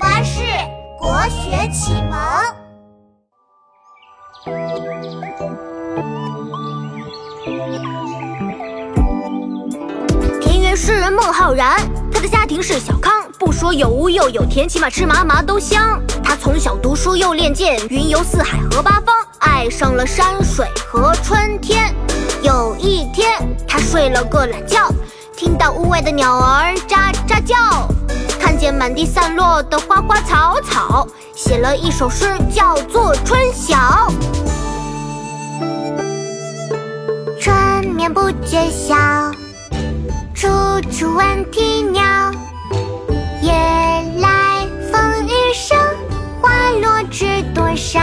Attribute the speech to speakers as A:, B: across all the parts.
A: 巴士国学启蒙。
B: 田园诗人孟浩然，他的家庭是小康，不说有屋又有田，起码吃嘛嘛都香。他从小读书又练剑，云游四海和八方，爱上了山水和春天。有一天，他睡了个懒觉，听到屋外的鸟儿喳喳叫。见满地散落的花花草草，写了一首诗，叫做《春晓》。
C: 春眠不觉晓，处处闻啼鸟。夜来风雨声，花落知多少。
B: 《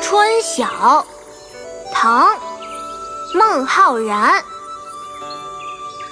B: 春晓》，唐·孟浩然。